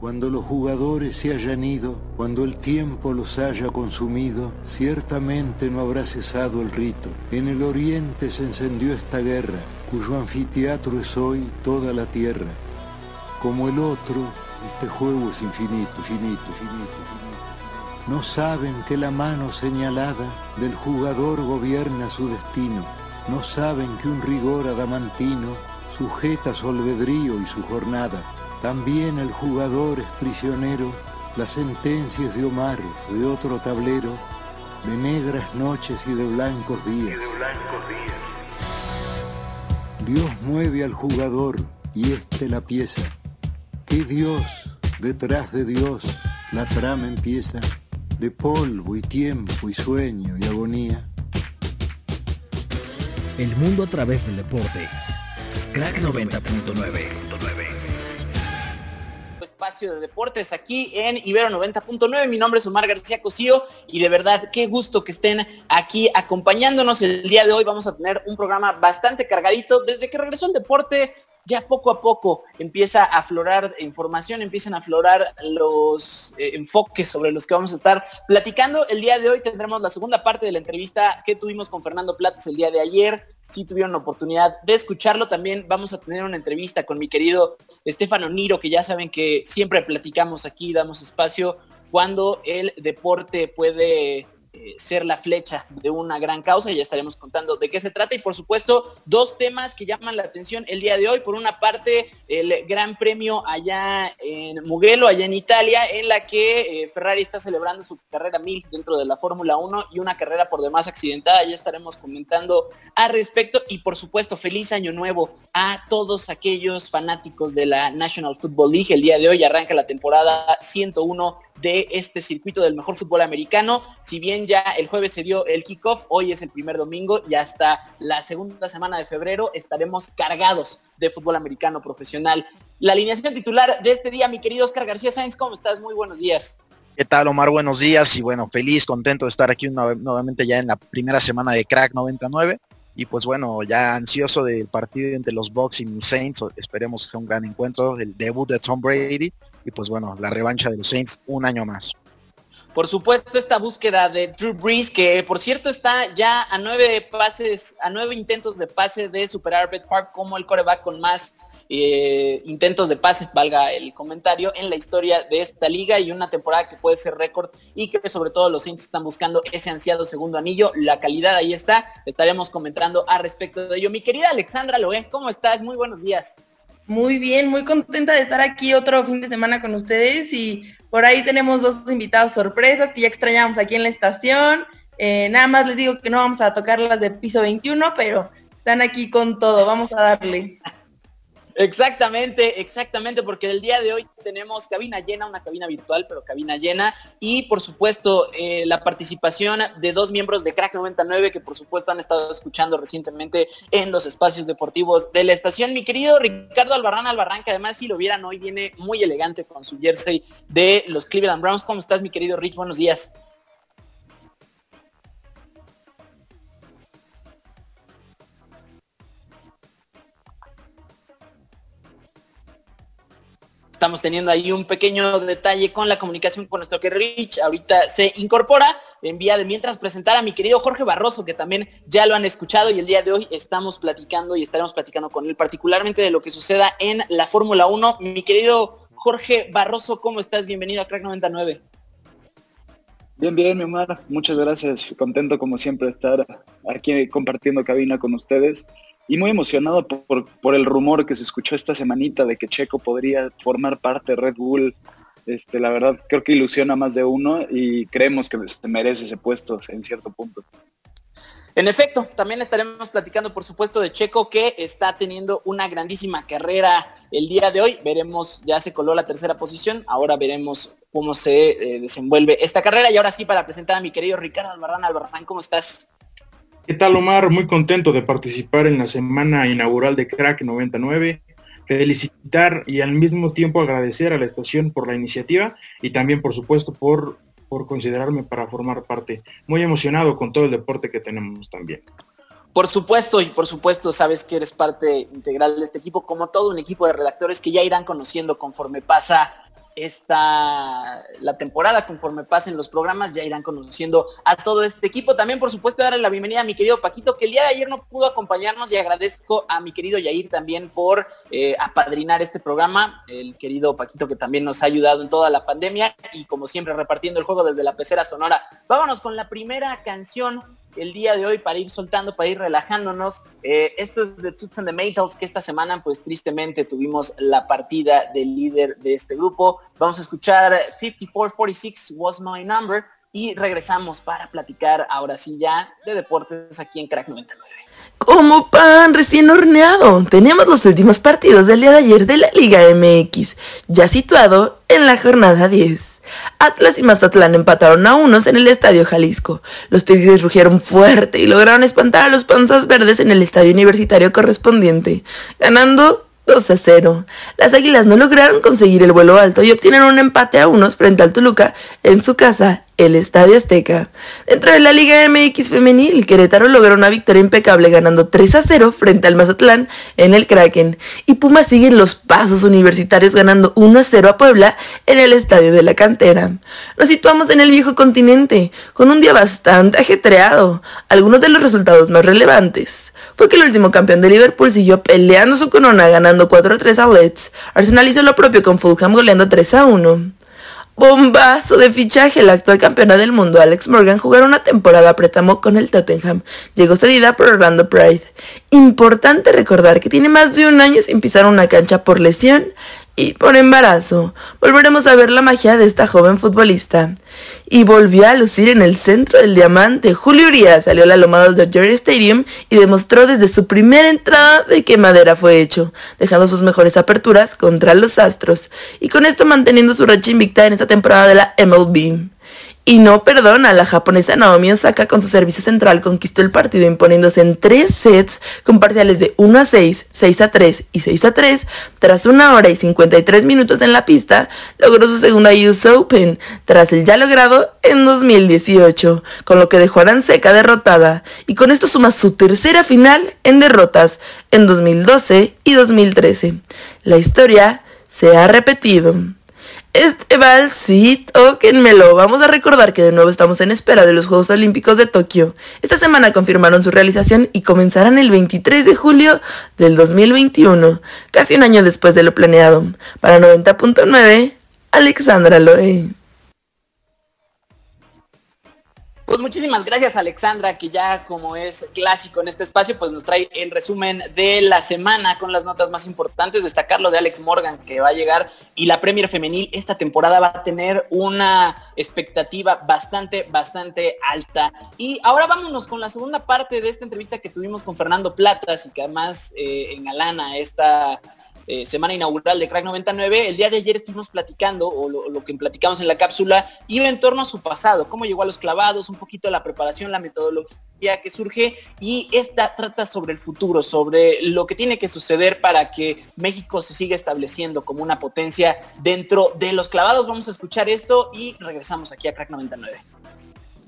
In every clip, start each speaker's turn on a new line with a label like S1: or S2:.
S1: Cuando los jugadores se hayan ido, cuando el tiempo los haya consumido, ciertamente no habrá cesado el rito. En el oriente se encendió esta guerra, cuyo anfiteatro es hoy toda la tierra. Como el otro, este juego es infinito, finito, finito, finito. No saben que la mano señalada del jugador gobierna su destino. No saben que un rigor adamantino sujeta su albedrío y su jornada también el jugador es prisionero, las sentencias de Omar, de otro tablero, de negras noches y de blancos días. Dios mueve al jugador y este la pieza. ¿Qué Dios detrás de Dios la trama empieza? De polvo y tiempo y sueño y agonía.
S2: El mundo a través del deporte. Crack 90.9
S3: de deportes aquí en Ibero 90.9. Mi nombre es Omar García Cosío y de verdad qué gusto que estén aquí acompañándonos. El día de hoy vamos a tener un programa bastante cargadito. Desde que regresó el deporte, ya poco a poco empieza a aflorar información, empiezan a aflorar los eh, enfoques sobre los que vamos a estar platicando. El día de hoy tendremos la segunda parte de la entrevista que tuvimos con Fernando Platas el día de ayer. Si tuvieron la oportunidad de escucharlo, también vamos a tener una entrevista con mi querido Estefano Niro, que ya saben que siempre platicamos aquí, damos espacio cuando el deporte puede eh, ser la flecha de una gran causa y ya estaremos contando de qué se trata y por supuesto dos temas que llaman la atención el día de hoy. Por una parte el gran premio allá en Mugello, allá en Italia, en la que eh, Ferrari está celebrando su carrera 1000 dentro de la Fórmula 1 y una carrera por demás accidentada. Ya estaremos comentando al respecto y por supuesto feliz año nuevo a todos aquellos fanáticos de la National Football League. El día de hoy arranca la temporada 101 de este circuito del mejor fútbol americano. Si bien ya el jueves se dio el kickoff, hoy es el primer domingo y hasta la segunda semana de febrero estaremos cargados de fútbol americano profesional. La alineación titular de este día, mi querido Oscar García Sáenz, ¿cómo estás? Muy buenos días.
S4: ¿Qué tal, Omar? Buenos días y bueno, feliz, contento de estar aquí nuevamente ya en la primera semana de Crack 99 y pues bueno, ya ansioso del partido entre los Bucks y Saints, esperemos que sea un gran encuentro, el debut de Tom Brady y pues bueno, la revancha de los Saints un año más.
S3: Por supuesto, esta búsqueda de Drew Brees, que por cierto está ya a nueve pases, a nueve intentos de pase de superar a Brett Park como el coreback con más eh, intentos de pase, valga el comentario, en la historia de esta liga y una temporada que puede ser récord y que sobre todo los Saints están buscando ese ansiado segundo anillo. La calidad ahí está, estaremos comentando al respecto de ello. Mi querida Alexandra Loé, ¿cómo estás? Muy buenos días.
S5: Muy bien, muy contenta de estar aquí otro fin de semana con ustedes y por ahí tenemos dos invitados sorpresas que ya extrañamos aquí en la estación. Eh, nada más les digo que no vamos a tocar las de piso 21, pero están aquí con todo. Vamos a darle.
S3: Exactamente, exactamente, porque el día de hoy tenemos cabina llena, una cabina virtual, pero cabina llena, y por supuesto eh, la participación de dos miembros de Crack 99 que por supuesto han estado escuchando recientemente en los espacios deportivos de la estación. Mi querido Ricardo Albarrán Albarrán, que además si lo vieran hoy viene muy elegante con su jersey de los Cleveland Browns. ¿Cómo estás, mi querido Rich? Buenos días. Estamos teniendo ahí un pequeño detalle con la comunicación con nuestro que Rich. Ahorita se incorpora. Envía de mientras presentar a mi querido Jorge Barroso, que también ya lo han escuchado y el día de hoy estamos platicando y estaremos platicando con él particularmente de lo que suceda en la Fórmula 1. Mi querido Jorge Barroso, ¿cómo estás? Bienvenido a Crack 99.
S6: Bien, bien, mi Omar. Muchas gracias. Contento como siempre estar aquí compartiendo cabina con ustedes y muy emocionado por, el rumor que se escuchó esta semanita de que Checo podría formar parte de Red Bull. Este, la verdad, creo que ilusiona más de uno y creemos que merece ese puesto en cierto punto.
S3: En efecto, también estaremos platicando, por supuesto, de Checo, que está teniendo una grandísima carrera el día de hoy. Veremos, ya se coló la tercera posición, ahora veremos cómo se eh, desenvuelve esta carrera. Y ahora sí, para presentar a mi querido Ricardo Albarrán. Albarrán, ¿cómo estás?
S7: ¿Qué tal Omar? Muy contento de participar en la semana inaugural de Crack 99. Felicitar y al mismo tiempo agradecer a la estación por la iniciativa y también por supuesto por, por considerarme para formar parte. Muy emocionado con todo el deporte que tenemos también.
S3: Por supuesto, y por supuesto sabes que eres parte integral de este equipo, como todo un equipo de redactores que ya irán conociendo conforme pasa esta la temporada conforme pasen los programas ya irán conociendo a todo este equipo. También por supuesto darle la bienvenida a mi querido Paquito que el día de ayer no pudo acompañarnos y agradezco a mi querido Yair también por eh, apadrinar este programa el querido Paquito que también nos ha ayudado en toda la pandemia y como siempre repartiendo el juego desde la pecera sonora. Vámonos con la primera canción el día de hoy para ir soltando, para ir relajándonos. Eh, esto es de Toots and the Maytals, que esta semana pues tristemente tuvimos la partida del líder de este grupo. Vamos a escuchar 5446 Was My Number y regresamos para platicar ahora sí ya de deportes aquí en Crack 99.
S8: Como pan recién horneado, tenemos los últimos partidos del día de ayer de la Liga MX, ya situado en la jornada 10. Atlas y Mazatlán empataron a unos en el Estadio Jalisco. Los Tigres rugieron fuerte y lograron espantar a los Panzas Verdes en el Estadio Universitario correspondiente, ganando 2 a 0. Las Águilas no lograron conseguir el vuelo alto y obtienen un empate a unos frente al Toluca en su casa el Estadio Azteca. Dentro de la Liga MX femenil, Querétaro logró una victoria impecable ganando 3 a 0 frente al Mazatlán en el Kraken. Y Pumas sigue los pasos universitarios ganando 1 a 0 a Puebla en el Estadio de la Cantera. Nos situamos en el viejo continente, con un día bastante ajetreado. Algunos de los resultados más relevantes fue que el último campeón de Liverpool siguió peleando su corona ganando 4 a 3 a Leeds. Arsenal hizo lo propio con Fulham goleando 3 a 1 bombazo de fichaje. El actual campeona del mundo, Alex Morgan, jugará una temporada préstamo con el Tottenham. Llegó cedida por Orlando Pride. Importante recordar que tiene más de un año sin pisar una cancha por lesión y por embarazo. Volveremos a ver la magia de esta joven futbolista. Y volvió a lucir en el centro del diamante. Julio Urias salió a la loma del Dodger Stadium y demostró desde su primera entrada de qué madera fue hecho, dejando sus mejores aperturas contra los Astros, y con esto manteniendo su racha invicta en esta temporada de la MLB. Y no perdona, la japonesa Naomi Osaka con su servicio central conquistó el partido imponiéndose en tres sets con parciales de 1 a 6, 6 a 3 y 6 a 3. Tras una hora y 53 minutos en la pista, logró su segunda US Open, tras el ya logrado en 2018, con lo que dejó a Seca derrotada, y con esto suma su tercera final en derrotas en 2012 y 2013. La historia se ha repetido. Este vals, sí, tóquenmelo. Vamos a recordar que de nuevo estamos en espera de los Juegos Olímpicos de Tokio. Esta semana confirmaron su realización y comenzarán el 23 de julio del 2021, casi un año después de lo planeado. Para 90.9, Alexandra Loe.
S3: Pues muchísimas gracias Alexandra, que ya como es clásico en este espacio, pues nos trae el resumen de la semana con las notas más importantes. Destacarlo de Alex Morgan, que va a llegar y la Premier Femenil esta temporada va a tener una expectativa bastante, bastante alta. Y ahora vámonos con la segunda parte de esta entrevista que tuvimos con Fernando Platas y que además eh, engalana esta eh, semana inaugural de Crack 99, el día de ayer estuvimos platicando, o lo, que platicamos en la cápsula, iba en torno a su pasado, cómo llegó a los clavados, un poquito la preparación, la metodología que surge, y esta trata sobre el futuro, sobre lo que tiene que suceder para que México se siga estableciendo como una potencia dentro de los clavados. Vamos a escuchar esto y regresamos aquí a Crack 99.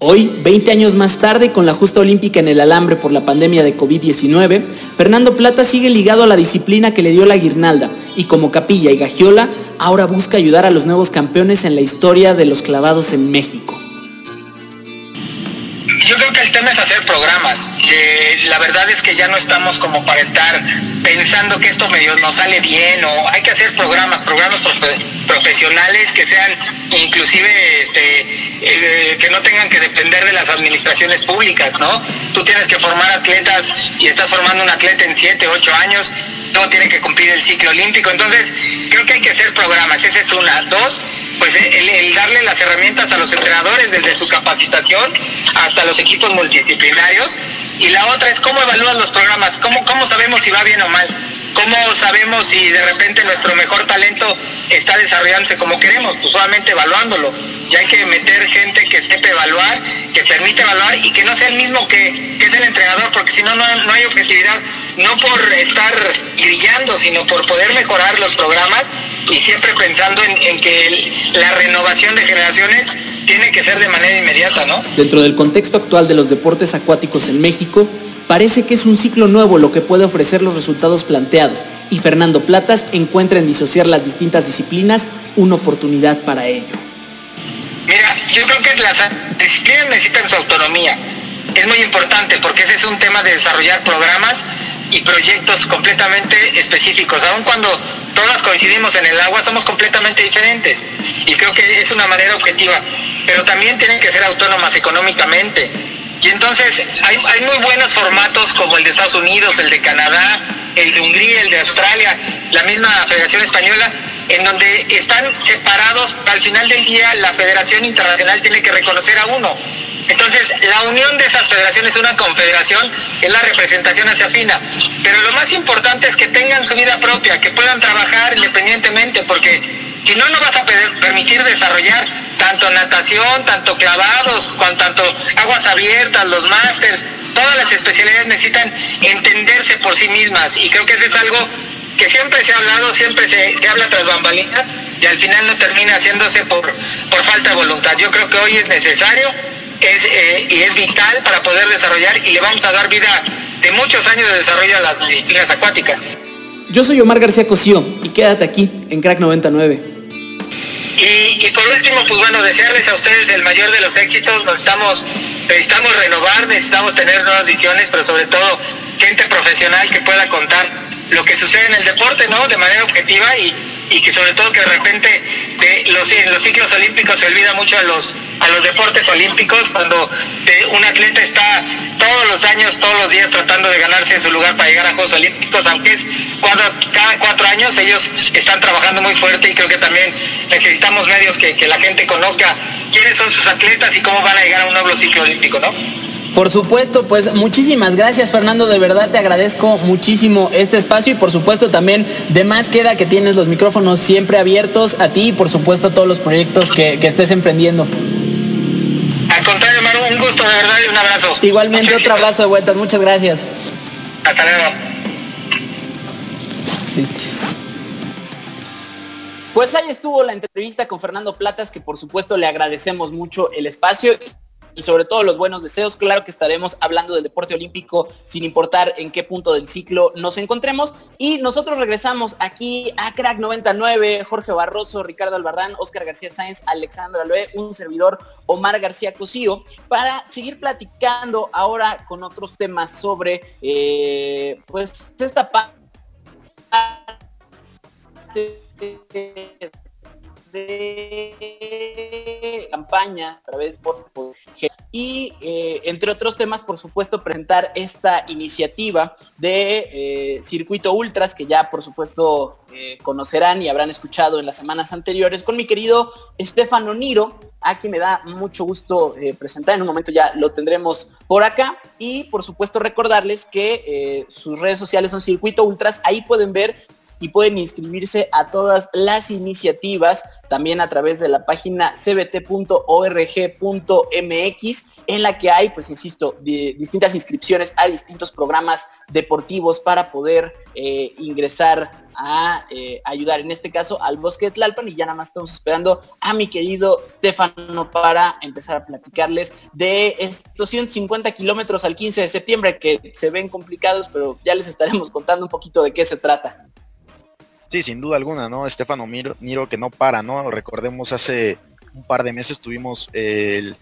S9: Hoy, 20 años más tarde, con la justa olímpica en el alambre por la pandemia de COVID-19, Fernando Plata sigue ligado a la disciplina que le dio la guirnalda y como capilla y gagiola, ahora busca ayudar a los nuevos campeones en la historia de los clavados en México.
S10: Creo que el tema es hacer programas. la verdad es que ya no estamos como para estar pensando que esto medio nos sale bien o hay que hacer programas, programas profesionales que sean inclusive este, eh, que no tengan que depender de las administraciones públicas, ¿no? Tú tienes que formar atletas y estás formando un atleta en 7, 8 años, no tiene que cumplir el ciclo olímpico. Entonces, creo que hay que hacer programas, esa es una. Dos, pues el, darle las herramientas a los entrenadores desde su capacitación hasta los equipos multidisciplinarios. Y la otra es cómo evalúan los programas, cómo, cómo sabemos si va bien o mal. ¿Cómo sabemos si de repente nuestro mejor talento está desarrollándose como queremos? Pues solamente evaluándolo. Y hay que meter gente que sepa evaluar, que permite evaluar y que no sea el mismo que, es el entrenador, porque si no, no hay objetividad, no por estar brillando, sino por poder mejorar los programas y siempre pensando en, que la renovación de generaciones tiene que ser de manera inmediata, ¿no?
S9: Dentro del contexto actual de los deportes acuáticos en México, parece que es un ciclo nuevo lo que puede ofrecer los resultados planteados y Fernando Platas encuentra en disociar las distintas disciplinas una oportunidad para ello.
S10: Mira, yo creo que las disciplinas necesitan su autonomía. Es muy importante porque ese es un tema de desarrollar programas y proyectos completamente específicos. Aun cuando todas coincidimos en el agua, somos completamente diferentes. Y creo que es una manera objetiva. Pero también tienen que ser autónomas económicamente. Y entonces hay, hay muy buenos formatos como el de Estados Unidos, el de Canadá, el de Hungría, el de Australia, la misma Federación Española, en donde están separados, al final del día la Federación Internacional tiene que reconocer a uno. Entonces, la unión de esas federaciones, una confederación, es la representación hacia fina. Pero lo más importante es que tengan su vida propia, que puedan trabajar independientemente, porque si no, no vas a permitir desarrollar tanto natación, tanto clavados, cuanto tanto aguas abiertas, los másters, todas las especialidades necesitan entenderse por sí mismas. Y creo que eso es algo que siempre se ha hablado, siempre se, se habla tras bambalinas y al final no termina haciéndose por, por falta de voluntad. Yo creo que hoy es necesario es, eh, y es vital para poder desarrollar y le vamos a dar vida de muchos años de desarrollo a las disciplinas acuáticas.
S9: Yo soy Omar García Cosío y quédate aquí en Crack 99.
S10: Y, y, por último, pues bueno, desearles a ustedes el mayor de los éxitos. Estamos, necesitamos renovar, necesitamos tener nuevas visiones, pero sobre todo gente profesional que pueda contar lo que sucede en el deporte, ¿no? De manera objetiva y, y que sobre todo que de repente en los ciclos olímpicos se olvida mucho a los, a los deportes olímpicos cuando un atleta está todos los años, todos los días tratando de ganarse su lugar para llegar a Juegos Olímpicos, aunque es cada cuatro años ellos están trabajando muy fuerte y creo que también necesitamos medios que, que la gente conozca quiénes son sus atletas y cómo van a llegar a un nuevo ciclo olímpico, ¿no?
S3: Por supuesto, pues muchísimas gracias Fernando, de verdad te agradezco muchísimo este espacio y por supuesto también de más queda que tienes los micrófonos siempre abiertos a ti y por supuesto todos los proyectos que, que estés emprendiendo.
S10: Al contrario, Maru, un gusto de verdad y un abrazo.
S3: Igualmente otro abrazo de vueltas, muchas gracias.
S10: Hasta luego.
S3: Pues ahí estuvo la entrevista con Fernando Platas, que por supuesto le agradecemos mucho el espacio y sobre todo los buenos deseos. Claro que estaremos hablando del deporte olímpico sin importar en qué punto del ciclo nos encontremos. Y nosotros regresamos aquí a Crack 99, Jorge Barroso, Ricardo Albarrán, Oscar García Sáenz, Alexandra Loé, un servidor Omar García Cosío, para seguir platicando ahora con otros temas sobre eh, pues esta parte de campaña a través por, y eh, entre otros temas por supuesto presentar esta iniciativa de eh, circuito ultras que ya por supuesto eh, conocerán y habrán escuchado en las semanas anteriores con mi querido Estefano Niro a quien me da mucho gusto presentar. En un momento ya lo tendremos por acá. Y por supuesto recordarles que sus redes sociales son circuito ultras. Ahí pueden ver y pueden inscribirse a todas las iniciativas también a través de la página cbt.org.mx en la que hay, pues insisto, distintas inscripciones a distintos programas deportivos para poder eh, ingresar a eh, ayudar, en este caso al bosque de Tlalpan y ya nada más estamos esperando a mi querido Stefano para empezar a platicarles de estos 150 kilómetros al 15 de septiembre que se ven complicados, pero ya les estaremos contando un poquito de qué se trata.
S4: Sí, sin duda alguna, ¿no? Estefano Niro que no para, ¿no? Recordemos hace un par de meses tuvimos el,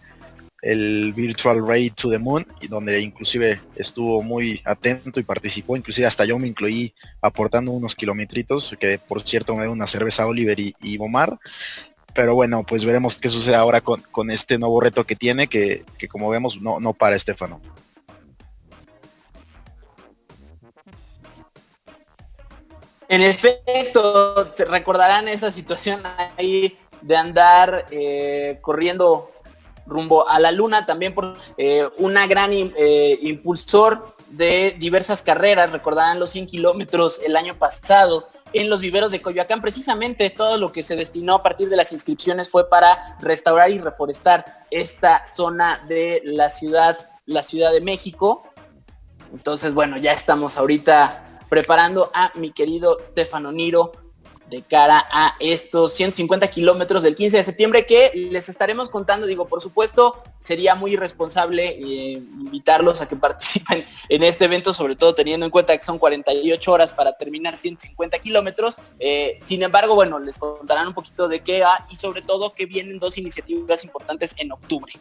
S4: el Virtual Raid to the Moon, y donde inclusive estuvo muy atento y participó, inclusive hasta yo me incluí aportando unos kilometritos, que por cierto me dio una cerveza Oliver y, y Bomar. Pero bueno, pues veremos qué sucede ahora con, con este nuevo reto que tiene, que, que como vemos no, no para Estefano.
S3: En efecto, se recordarán esa situación ahí de andar eh, corriendo rumbo a la luna, también por eh, una gran eh, impulsor de diversas carreras, recordarán los 100 kilómetros el año pasado en los viveros de Coyoacán. Precisamente todo lo que se destinó a partir de las inscripciones fue para restaurar y reforestar esta zona de la ciudad, la Ciudad de México. Entonces, bueno, ya estamos ahorita preparando a mi querido Stefano Niro de cara a estos 150 kilómetros del 15 de septiembre que les estaremos contando. Digo, por supuesto, sería muy irresponsable eh, invitarlos a que participen en este evento, sobre todo teniendo en cuenta que son 48 horas para terminar 150 kilómetros. Eh, sin embargo, bueno, les contarán un poquito de qué va y sobre todo que vienen dos iniciativas importantes en octubre.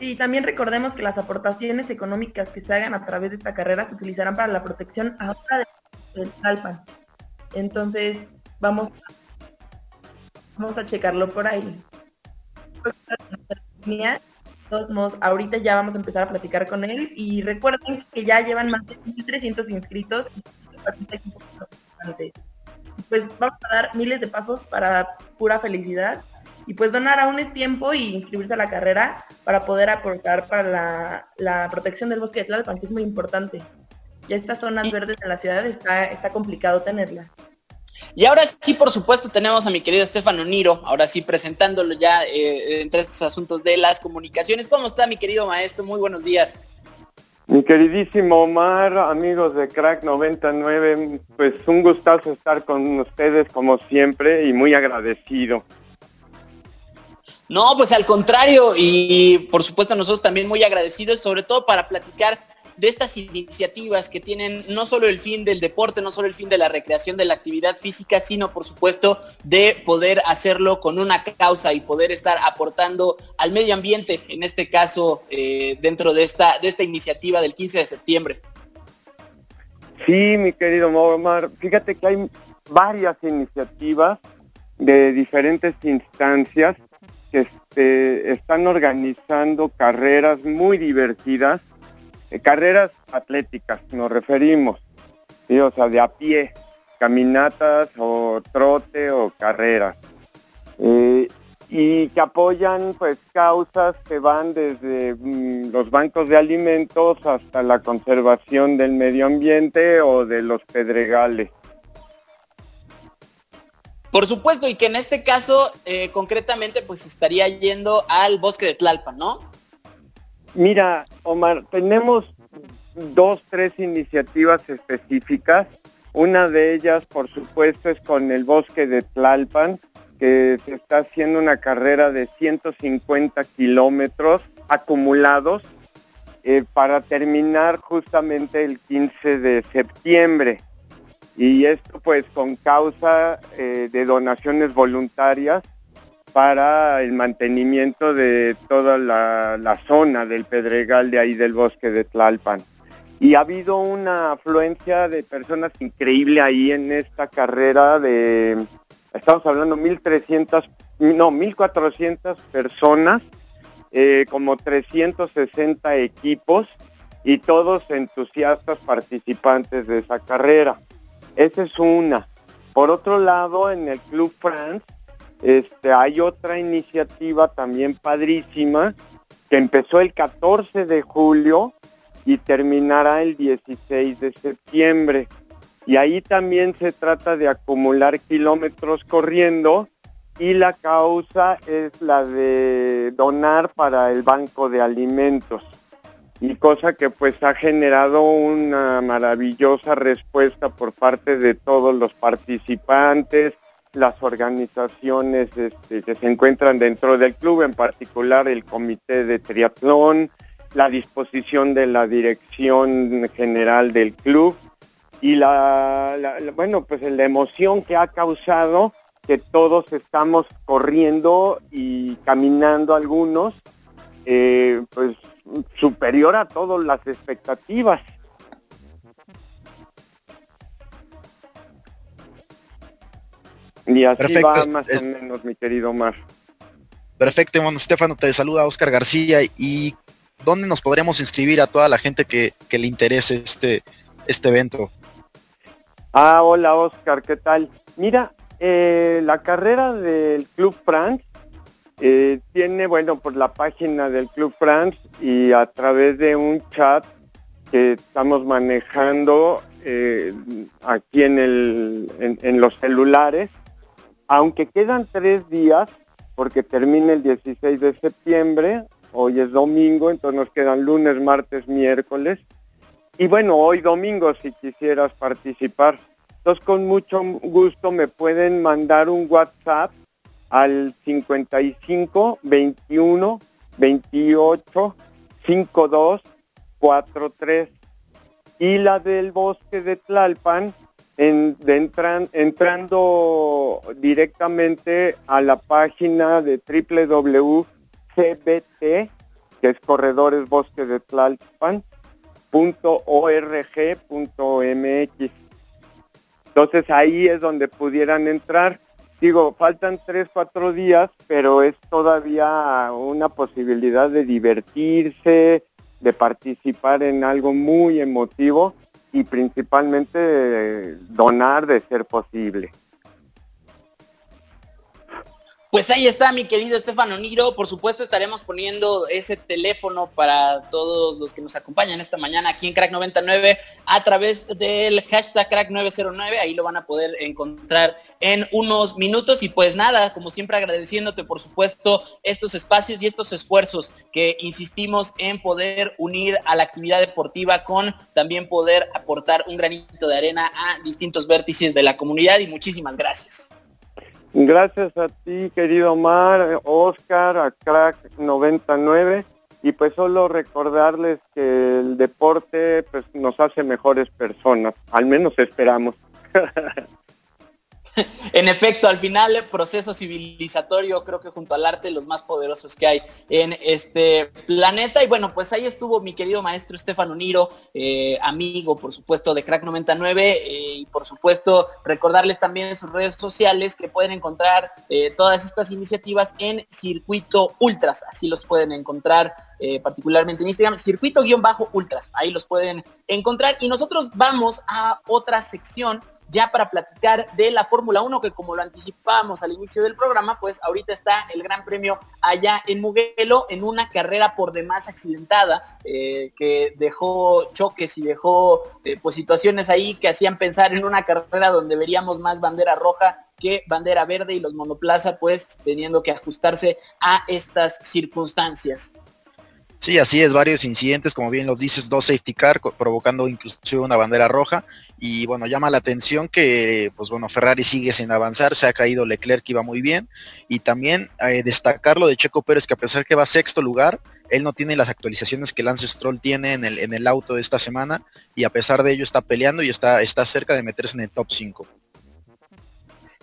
S5: Y también recordemos que las aportaciones económicas que se hagan a través de esta carrera se utilizarán para la protección ahora del Talpan. Entonces, vamos, vamos a checarlo por ahí. Todos ahorita ya vamos a empezar a platicar con él y recuerden que ya llevan más de 1.300 inscritos. Pues vamos a dar miles de pasos para pura felicidad y pues donar aún es tiempo y inscribirse a la carrera para poder aportar para la, la protección del bosque de Tlalpan, que es muy importante. Ya estas zonas verdes de la ciudad está, está complicado tenerlas.
S3: Y ahora sí, por supuesto, tenemos a mi querido Estefano Niro, ahora sí presentándolo ya eh, entre estos asuntos de las comunicaciones. ¿Cómo está mi querido maestro? Muy buenos días.
S11: Mi queridísimo Omar, amigos de Crack 99, pues un gustazo estar con ustedes como siempre y muy agradecido.
S3: No, pues al contrario, y por supuesto nosotros también muy agradecidos, sobre todo para platicar de estas iniciativas que tienen no solo el fin del deporte, no solo el fin de la recreación de la actividad física, sino por supuesto de poder hacerlo con una causa y poder estar aportando al medio ambiente, en este caso eh, dentro de esta, de esta iniciativa del 15 de septiembre.
S11: Sí, mi querido Omar, fíjate que hay varias iniciativas de diferentes instancias este, están organizando carreras muy divertidas eh, carreras atléticas nos referimos, o sea, de a pie, caminatas o trote o carreras. Eh, y que apoyan pues causas que van desde mm, los bancos de alimentos hasta la conservación del medio ambiente o de los pedregales.
S3: Por supuesto, y que en este caso eh, concretamente pues estaría yendo al bosque de Tlalpan, ¿no?
S11: Mira, Omar, tenemos dos, tres iniciativas específicas. Una de ellas, por supuesto, es con el bosque de Tlalpan, que se está haciendo una carrera de 150 kilómetros acumulados eh, para terminar justamente el 15 de septiembre. Y esto pues con causa eh, de donaciones voluntarias para el mantenimiento de toda la, zona del Pedregal de ahí del bosque de Tlalpan. Y ha habido una afluencia de personas increíble ahí en esta carrera de, estamos hablando 1.300, no, 1.400 personas, eh, como 360 equipos y todos entusiastas participantes de esa carrera. Esa es una. Por otro lado, en el Club France este, hay otra iniciativa también padrísima que empezó el 14 de julio y terminará el 16 de septiembre. Y ahí también se trata de acumular kilómetros corriendo y la causa es la de donar para el banco de alimentos. Y cosa que pues ha generado una maravillosa respuesta por parte de todos los participantes, las organizaciones este, que se encuentran dentro del club, en particular el comité de triatlón, la disposición de la dirección general del club y la, bueno pues la emoción que ha causado que todos estamos corriendo y caminando algunos eh, pues superior a todas las expectativas Y así va más o menos, mi querido Omar.
S4: Perfecto, bueno, Estefano, te saluda Oscar García y ¿dónde nos podremos inscribir a toda la gente que, le interese este, este evento?
S11: Ah, hola Oscar, ¿qué tal? Mira, eh, la carrera del Club France eh, tiene, bueno, por la página del Club France y a través de un chat que estamos manejando eh, aquí en, el, en los celulares, aunque quedan tres días, porque termina el 16 de septiembre, hoy es domingo, entonces nos quedan lunes, martes, miércoles. Y bueno, hoy domingo, si quisieras participar, Entonces con mucho gusto me pueden mandar un WhatsApp al 55 21 28 52 43 y la del bosque de Tlalpan en, entran, entrando directamente a la página de www.cbt, que es Corredores Bosque de Tlalpan, .org.mx. Entonces ahí es donde pudieran entrar. Digo, faltan tres, cuatro días, pero es todavía una posibilidad de divertirse, de participar en algo muy emotivo y principalmente donar de ser posible.
S3: Pues ahí está mi querido Estefano Niro. Por supuesto estaremos poniendo ese teléfono para todos los que nos acompañan esta mañana aquí en Crack 99 a través del hashtag Crack 909. Ahí lo van a poder encontrar en unos minutos. Y pues nada, como siempre agradeciéndote por supuesto estos espacios y estos esfuerzos que insistimos en poder unir a la actividad deportiva con también poder aportar un granito de arena a distintos vértices de la comunidad. Y muchísimas gracias.
S11: Gracias a ti, querido Omar, Oscar, a Crack 99. Y pues solo recordarles que el deporte pues, nos hace mejores personas, al menos esperamos.
S3: en efecto, al final, proceso civilizatorio, creo que junto al arte, los más poderosos que hay en este planeta. Y bueno, pues ahí estuvo mi querido maestro Estefano Niro, eh, amigo, por supuesto, de Crack 99. Eh, y por supuesto, recordarles también sus redes sociales que pueden encontrar eh, todas estas iniciativas en Circuito Ultras. Así los pueden encontrar particularmente en Instagram, circuito-ultras, ahí los pueden encontrar. Y nosotros vamos a otra sección ya para platicar de la Fórmula 1, que como lo anticipábamos al inicio del programa, pues ahorita está el Gran Premio allá en Mugello en una carrera por demás accidentada, eh, que dejó choques y dejó eh, pues situaciones ahí que hacían pensar en una carrera donde veríamos más bandera roja que bandera verde y los monoplaza pues teniendo que ajustarse a estas circunstancias.
S4: Sí, así es, varios incidentes, como bien los dices, dos safety car, provocando inclusive una bandera roja. Y bueno, llama la atención que, pues bueno, Ferrari sigue sin avanzar, se ha caído Leclerc, que iba muy bien. Y también eh, destacar lo de Checo Pérez, que a pesar que va a sexto lugar, él no tiene las actualizaciones que Lance Stroll tiene en el, en el auto de esta semana. Y a pesar de ello está peleando y está, está cerca de meterse en el top 5.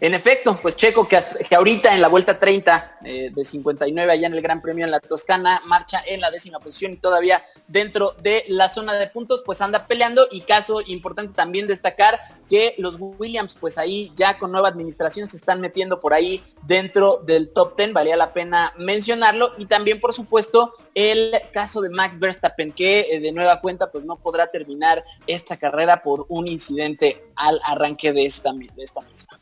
S3: En efecto, pues Checo que, ahorita en la vuelta 30 eh, de 59 allá en el Gran Premio en la Toscana marcha en la décima posición y todavía dentro de la zona de puntos pues anda peleando. Y caso importante también destacar que los Williams pues ahí ya con nueva administración se están metiendo por ahí dentro del top 10, valía la pena mencionarlo. Y también por supuesto el caso de Max Verstappen que eh, de nueva cuenta pues no podrá terminar esta carrera por un incidente al arranque de esta, de esta misma.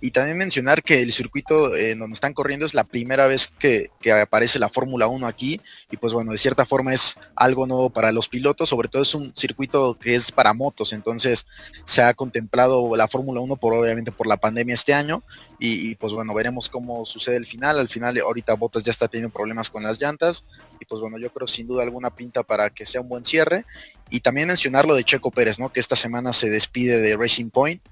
S4: Y también mencionar que el circuito en donde están corriendo es la primera vez que, aparece la Fórmula 1 aquí. Y pues bueno, de cierta forma es algo nuevo para los pilotos, sobre todo es un circuito que es para motos. Entonces se ha contemplado la Fórmula 1 por obviamente por la pandemia este año. Y, pues bueno, veremos cómo sucede el final. Al final ahorita Bottas ya está teniendo problemas con las llantas. Y pues bueno, yo creo sin duda alguna pinta para que sea un buen cierre. Y también mencionar lo de Checo Pérez, ¿no? Que esta semana se despide de Racing Point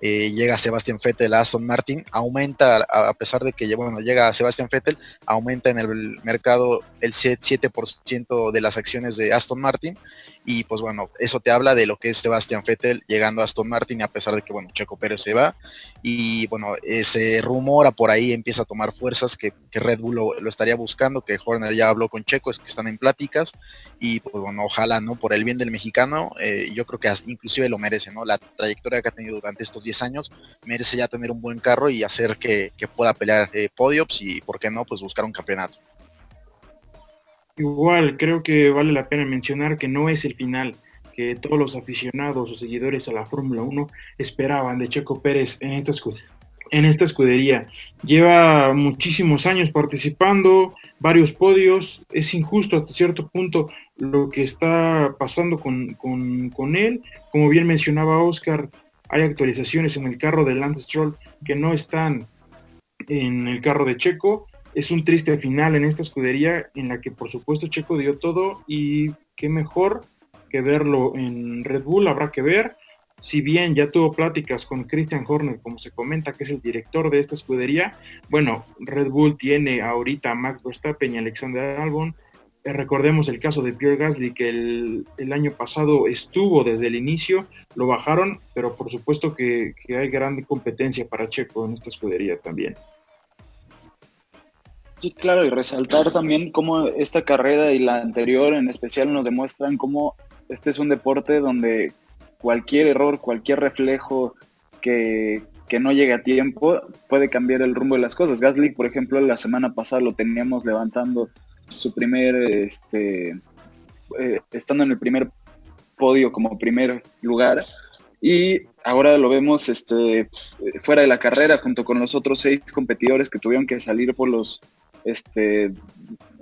S4: eh, llega Sebastián Vettel a Aston Martin, aumenta, a, pesar de que bueno, llega Sebastián Vettel, aumenta en el mercado el 7% de las acciones de Aston Martin y pues bueno, eso te habla de lo que es Sebastián Vettel llegando a Aston Martin a pesar de que bueno, Checo Pérez se va y bueno, ese rumora por ahí empieza a tomar fuerzas que, Red Bull lo, estaría buscando, que Horner ya habló con Checo, es que están en pláticas y pues bueno, ojalá, ¿no? Por el bien del mexicano, eh, yo creo que inclusive lo merece, ¿no? La trayectoria que ha tenido durante estos 10 años merece ya tener un buen carro y hacer que, pueda pelear eh, podios y, ¿por qué no? Pues buscar un campeonato.
S7: Igual, creo que vale la pena mencionar que no es el final que todos los aficionados o seguidores a la Fórmula 1 esperaban de Checo Pérez en esta, en esta escudería. Lleva muchísimos años participando, varios podios, es injusto hasta cierto punto lo que está pasando con, con él. Como bien mencionaba Oscar, hay actualizaciones en el carro de Lance Stroll que no están en el carro de Checo es un triste final en esta escudería en la que por supuesto Checo dio todo y qué mejor que verlo en Red Bull, habrá que ver. si bien ya tuvo pláticas con Christian Horner, como se comenta que es el director de esta escudería, bueno, Red Bull tiene ahorita a Max Verstappen y Alexander Albon, eh, recordemos el caso de Pierre Gasly, que el, año pasado estuvo desde el inicio, lo bajaron, pero por supuesto que, hay gran competencia para Checo en esta escudería también.
S6: Sí, claro, y resaltar también cómo esta carrera y la anterior en especial nos demuestran cómo este es un deporte donde cualquier error, cualquier reflejo que, que no llegue a tiempo puede cambiar el rumbo de las cosas. Gasly, por ejemplo, la semana pasada lo teníamos levantando su primer, este, eh, estando en el primer podio como primer lugar. Y ahora lo vemos este, fuera de la carrera junto con los otros seis competidores que tuvieron que salir por los, este,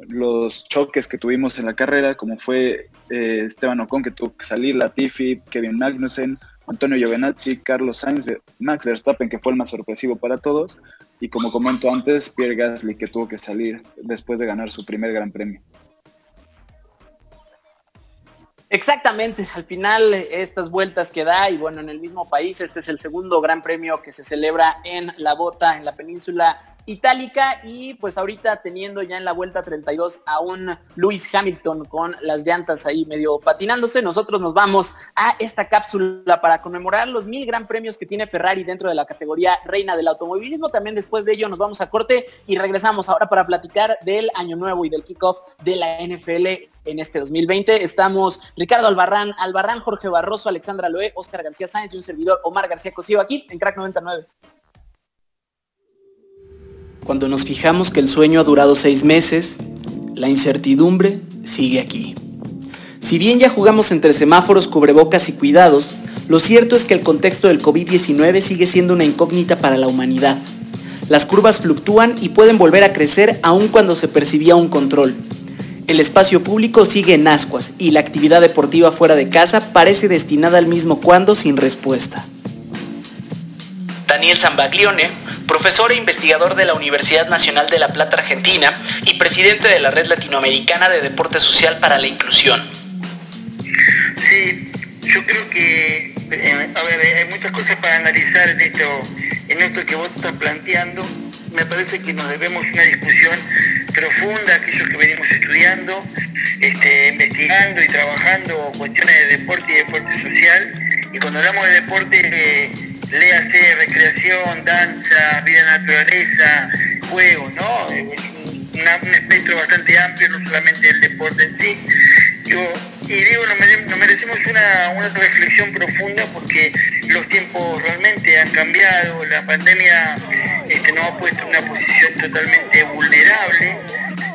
S6: los choques que tuvimos en la carrera, como fue eh, Esteban Ocon que tuvo que salir, Latifi, Kevin Magnussen, Antonio Giovinazzi, Carlos Sainz, Max Verstappen, que fue el más sorpresivo para todos, y como comento antes, Pierre Gasly que tuvo que salir después de ganar su primer gran premio.
S3: Exactamente, al final estas vueltas que da y bueno, en el mismo país, este es el segundo gran premio que se celebra en La Bota, en la península itálica y pues ahorita teniendo ya en la vuelta 32 a un Lewis Hamilton con las llantas ahí medio patinándose, nosotros nos vamos a esta cápsula para conmemorar los mil gran premios que tiene Ferrari dentro de la categoría reina del automovilismo. También después de ello nos vamos a corte y regresamos ahora para platicar del año nuevo y del kickoff de la NFL en este 2020. Estamos Ricardo Albarrán, Albarrán, Jorge Barroso, Alexandra Loé, Oscar García Sáenz y un servidor Omar García Cosío aquí en Crack 99.
S9: Cuando nos fijamos que el sueño ha durado seis meses, la incertidumbre sigue aquí. Si bien ya jugamos entre semáforos, cubrebocas y cuidados, lo cierto es que el contexto del COVID-19 sigue siendo una incógnita para la humanidad. Las curvas fluctúan y pueden volver a crecer aun cuando se percibía un control. El espacio público sigue en ascuas y la actividad deportiva fuera de casa parece destinada al mismo cuando sin respuesta.
S12: Daniel Zambaglione, profesor e investigador de la Universidad Nacional de La Plata Argentina y presidente de la Red Latinoamericana de Deporte Social para la Inclusión.
S13: Sí, yo creo que, eh, a ver, hay muchas cosas para analizar en esto, en esto que vos estás planteando. Me parece que nos debemos una discusión profunda, aquellos que venimos estudiando, este, investigando y trabajando cuestiones de deporte y deporte social. Y cuando hablamos de deporte, eh, léase recreación, danza, vida naturaleza, juego, ¿no? Es un, espectro bastante amplio, no solamente el deporte en sí. y digo, nos, merecemos una, reflexión profunda porque los tiempos realmente han cambiado, la pandemia este, nos ha puesto en una posición totalmente vulnerable.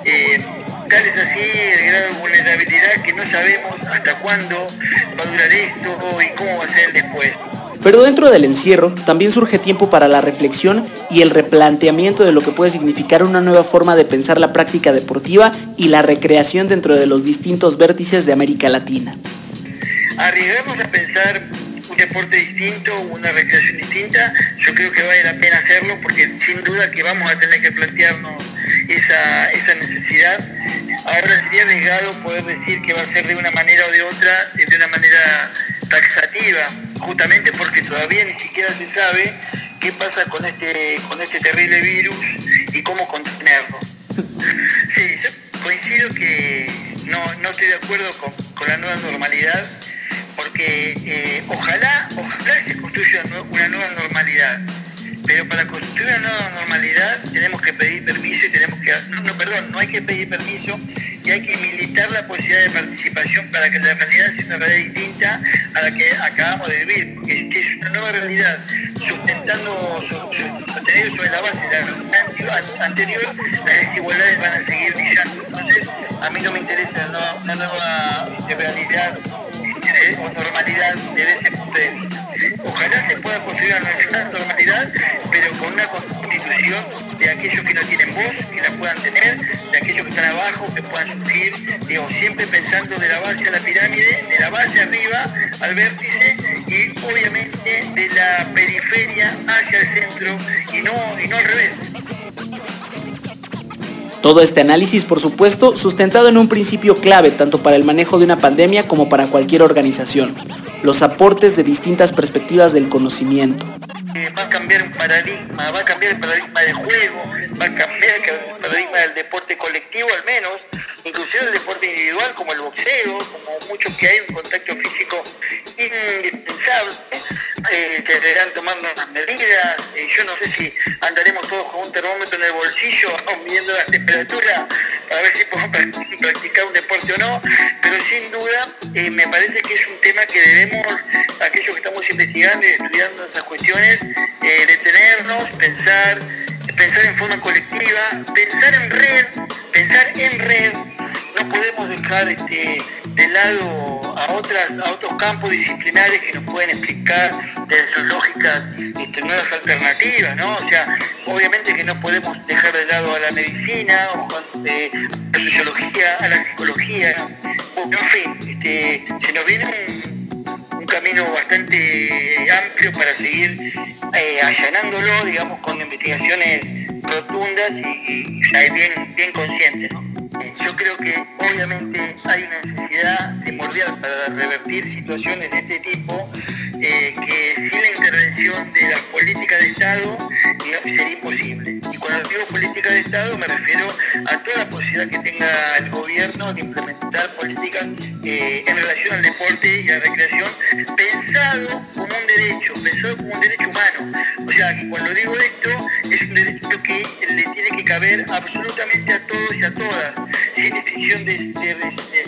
S13: Eh, tal es así el grado de vulnerabilidad que no sabemos hasta cuándo va a durar esto y cómo va a ser después.
S9: Pero dentro del encierro también surge tiempo para la reflexión y el replanteamiento de lo que puede significar una nueva forma de pensar la práctica deportiva y la recreación dentro de los distintos vértices de América Latina.
S13: Arriesgamos a pensar deporte distinto, una recreación distinta, yo creo que vale la pena hacerlo porque sin duda que vamos a tener que plantearnos esa, esa necesidad. Ahora sería arriesgado poder decir que va a ser de una manera o de otra, de una manera taxativa, justamente porque todavía ni siquiera se sabe qué pasa con este, con este terrible virus y cómo contenerlo. Sí, yo coincido que no, estoy de acuerdo con, la nueva normalidad, porque eh, ojalá, ojalá se construya una nueva normalidad. Pero para construir una nueva normalidad tenemos que pedir permiso y tenemos que... No, perdón, no hay que pedir permiso y hay que militar la posibilidad de participación para que la realidad sea una realidad distinta a la que acabamos de vivir, porque es una nueva realidad sustentando, sostenido sobre la base de la anterior, las desigualdades van a seguir brillando. Entonces, a mí no me interesa una nueva, realidad o normalidad desde ese punto de vista. Ojalá se pueda construir una nueva normalidad, pero con una constitución de aquellos que no tienen voz, que la puedan tener, de aquellos que están abajo, que puedan surgir, digo, siempre pensando de la base a la pirámide, de la base arriba al vértice y obviamente de la periferia hacia el centro y no, y no al revés.
S9: Todo este análisis, por supuesto, sustentado en un principio clave tanto para el manejo de una pandemia como para cualquier organización, los aportes de distintas perspectivas del conocimiento.
S13: Eh, va a cambiar paradigma, va a cambiar el paradigma del juego, a cambiar el paradigma del deporte colectivo al menos, inclusive el deporte individual como el boxeo, como mucho que hay un contacto físico indispensable, eh, que deberán tomando unas medidas, eh, yo no sé si andaremos todos con un termómetro en el bolsillo midiendo la temperatura para ver si podemos practicar un deporte o no, pero sin duda eh, me parece que es un tema que debemos, aquellos que estamos investigando y estudiando estas cuestiones, detenernos, pensar, pensar en forma colectiva, pensar en red, pensar en red, no podemos dejar este, de lado a otras a otros campos disciplinares que nos pueden explicar desde sus lógicas este, nuevas alternativas, ¿no? O sea, obviamente que no podemos dejar de lado a la medicina, o eh, a la sociología, a la psicología, en fin, este, se nos viene un, camino bastante amplio para seguir eh, allanándolo, digamos, con investigaciones rotundas y, bien, bien conscientes. Yo creo que obviamente hay una necesidad primordial para revertir situaciones de este tipo eh, que sin la intervención de las políticas de Estado sería imposible. Y cuando digo política de Estado me refiero a toda la posibilidad que tenga el gobierno de implementar políticas eh, en relación al deporte y a la recreación pensado como un derecho, pensado como un derecho humano. O sea, que cuando digo esto es un derecho que le tiene que caber absolutamente a todos y a todas sin distinción de,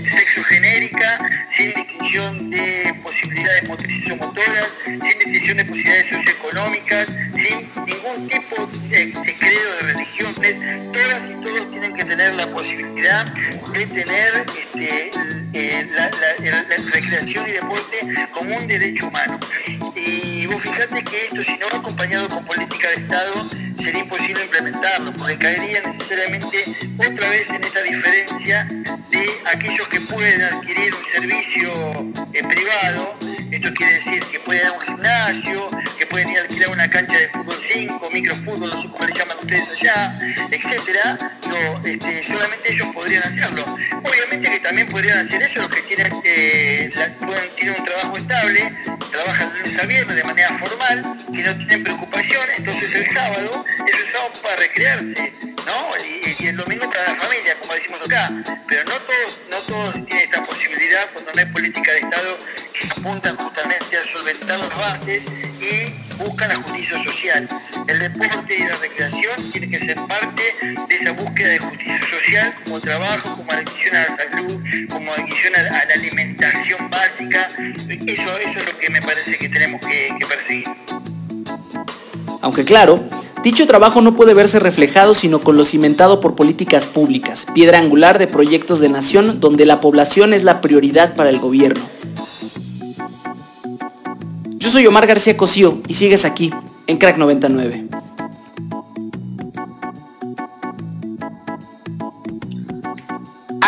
S13: sexo genérica, sin distinción de posibilidades motrices o motoras, sin distinción de posibilidades socioeconómicas, sin ningún tipo de, credo de religiones, todas y todos tienen que tener la posibilidad de tener este, la, recreación y deporte como un derecho humano. Y vos fijate que esto, si no va acompañado con política de Estado, sería imposible implementarlo, porque caería necesariamente otra vez en esta diferencia de aquellos que pueden adquirir un servicio eh, privado, esto quiere decir que pueden ir a un gimnasio, que pueden ir a alquilar una cancha de fútbol 5, microfútbol, no sé cómo le llaman ustedes allá, etcétera, este, solamente ellos podrían hacerlo. Obviamente que también podrían hacer eso los que tienen, eh, pueden tener un trabajo estable, trabajan de lunes a viernes de manera formal, que no tienen preocupación, entonces el sábado es el sábado para recrearse, ¿no? Y, el domingo para la familia, como decimos acá. Pero no todos, no todos tienen esta posibilidad cuando no hay política de Estado apuntan justamente a solventar las bases y buscan la justicia social. El deporte y la recreación tienen que ser parte de esa búsqueda de justicia social como trabajo, como adicción a la salud, como adicción a la alimentación básica. Eso, eso es lo que me parece que tenemos que, que perseguir.
S9: Aunque claro, dicho trabajo no puede verse reflejado sino con lo cimentado por políticas públicas, piedra angular de proyectos de nación donde la población es la prioridad para el gobierno. Yo soy Omar García Cosío y sigues aquí, en Crack 99.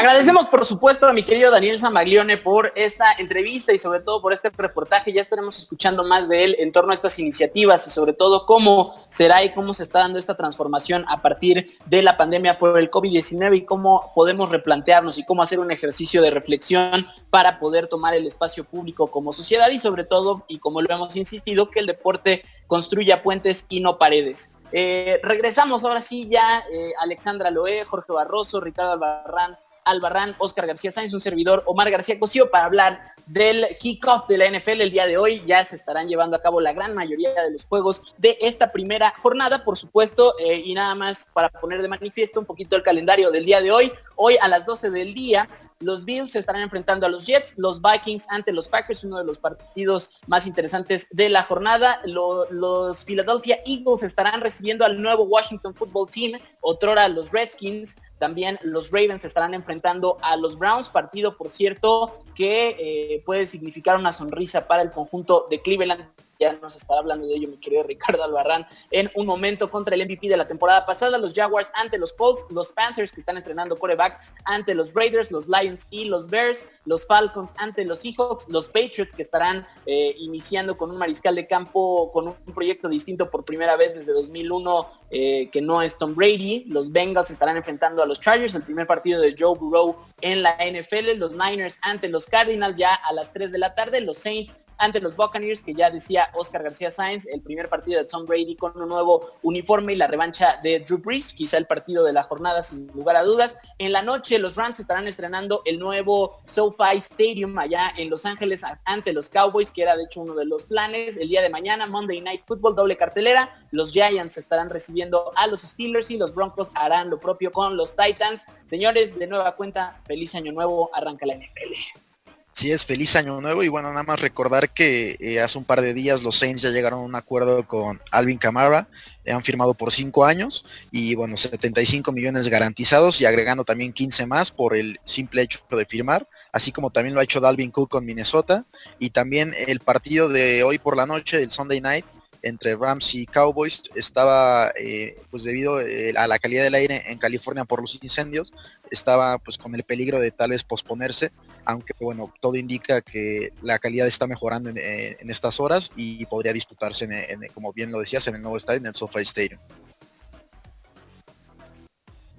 S3: Agradecemos por supuesto a mi querido Daniel Zamaglione por esta entrevista y sobre todo por este reportaje. Ya estaremos escuchando más de él en torno a estas iniciativas y sobre todo cómo será y cómo se está dando esta transformación a partir de la pandemia por el COVID-19 y cómo podemos replantearnos y cómo hacer un ejercicio de reflexión para poder tomar el espacio público como sociedad y sobre todo, y como lo hemos insistido, que el deporte construya puentes y no paredes. Eh, regresamos ahora sí ya, eh, Alexandra Loé, Jorge Barroso, Ricardo Albarrán, Albarrán, Oscar García Sáenz, un servidor Omar García Cosío para hablar del kickoff de la NFL el día de hoy. Ya se estarán llevando a cabo la gran mayoría de los juegos de esta primera jornada, por supuesto, eh, y nada más para poner de manifiesto un poquito el calendario del día de hoy. Hoy a las 12 del día los Bills se estarán enfrentando a los Jets, los Vikings ante los Packers, uno de los partidos más interesantes de la jornada. los Philadelphia Eagles estarán recibiendo al nuevo Washington Football Team, otrora los Redskins. También los Ravens estarán enfrentando a los Browns, partido por cierto que eh, puede significar una sonrisa para el conjunto de Cleveland ya nos estará hablando de ello mi querido Ricardo Albarrán en un momento contra el MVP de la temporada pasada, los Jaguars ante los Colts, los Panthers que están estrenando coreback ante los Raiders, los Lions y los Bears, los Falcons ante los Seahawks, los Patriots que estarán eh, iniciando con un mariscal de campo con un, proyecto distinto por primera vez desde 2001 eh, que no es Tom Brady, los Bengals estarán enfrentando a los Chargers, el primer partido de Joe Burrow en la NFL, los Niners ante los Cardinals ya a las 3 de la tarde, los Saints ante los Buccaneers, que ya decía Oscar García Sáenz, el primer partido de Tom Brady con un nuevo uniforme y la revancha de Drew Brees, quizá el partido de la jornada sin lugar a dudas. En la noche los Rams estarán estrenando el nuevo SoFi Stadium allá en Los Ángeles ante los Cowboys, que era de hecho uno de los planes. El día de mañana, Monday Night Football, doble cartelera. Los Giants estarán recibiendo a los Steelers y los Broncos harán lo propio con los Titans. Señores, de nueva cuenta, feliz año nuevo, arranca la NFL.
S4: Sí, es feliz año nuevo y bueno, nada más recordar que eh, hace un par de días los Saints ya llegaron a un acuerdo con Alvin Kamara, eh, han firmado por 5 años y bueno, 75 millones garantizados y agregando también 15 más por el simple hecho de firmar, así como también lo ha hecho Dalvin Cook con Minnesota y también el partido de hoy por la noche, del Sunday Night, entre Rams y Cowboys estaba, eh, pues debido a la calidad del aire en California por los incendios, estaba pues con el peligro de tal vez posponerse aunque bueno, todo indica que la calidad está mejorando en, eh, estas horas y podría disputarse, en, como bien lo decías, en el nuevo estadio, en el SoFi Stadium.